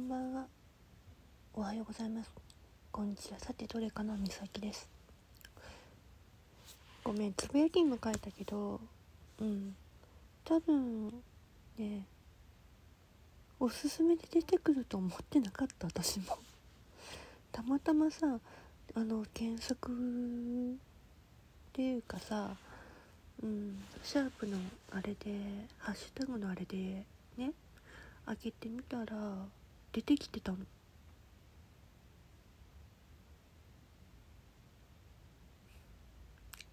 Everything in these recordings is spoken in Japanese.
んばんは。おはようございます。こんにちは。さてどれかなみさきです。ごめんつぶやきにも書いたけどうん。多分ねおすすめで出てくると思ってなかった私も。たまたまさあの検索っていうかさうんシャープのあれでハッシュタグのあれでね開けてみたら出てきてたの。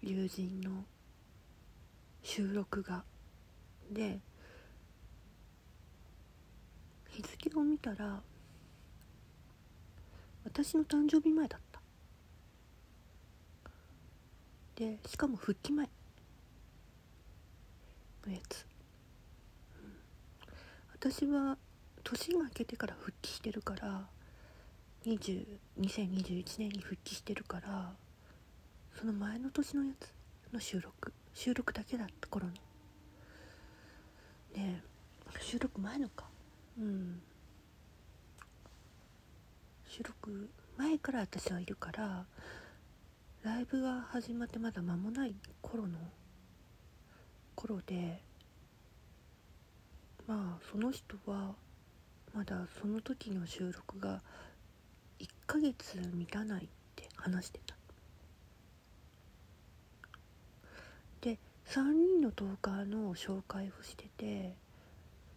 友人の収録が。で日付を見たら私の誕生日前だった。でしかも復帰前。のやつ、私は年が明けてから復帰してるから20 2021年に復帰してるからその前の年のやつの収録収録だけだった頃のね収録前のか。うん。収録前から私はいるからライブが始まってまだ間もない頃の頃でまあその人はまだその時の収録が1ヶ月満たないって話してた。で3人のトーカーの紹介をしてて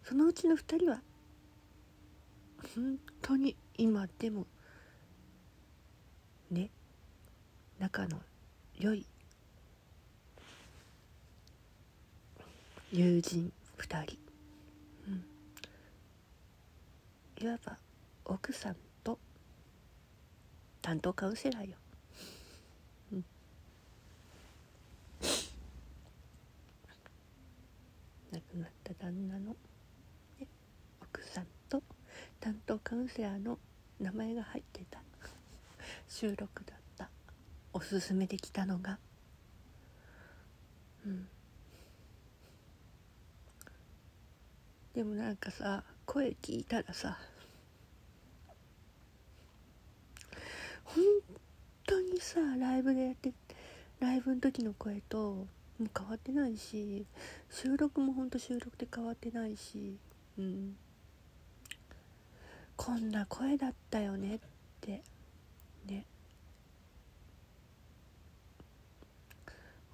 そのうちの2人は本当に今でもね仲の良い友人2人、うん、いわば奥さんと担当カウンセラーよ、うん、亡くなった旦那の、ね、奥さんと担当カウンセラーの名前が入ってた。収録だった。おすすめできたのが。うん。でもなんかさ声聞いたらさ本当にさライブでやってライブの時の声ともう変わってないし収録もほんと収録で変わってないしうん。こんな声だったよねってね。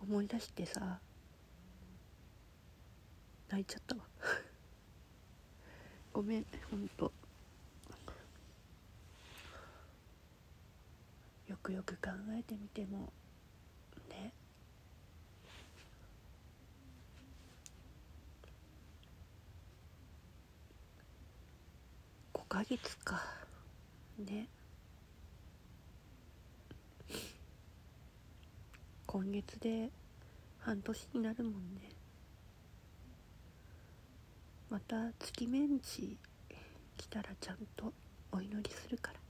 思い出してさ泣いちゃったわ。ごめんほんとよくよく考えてみてもね。5ヶ月か。ね。今月で半年になるもんね。また月メンチ来たらちゃんとお祈りするから。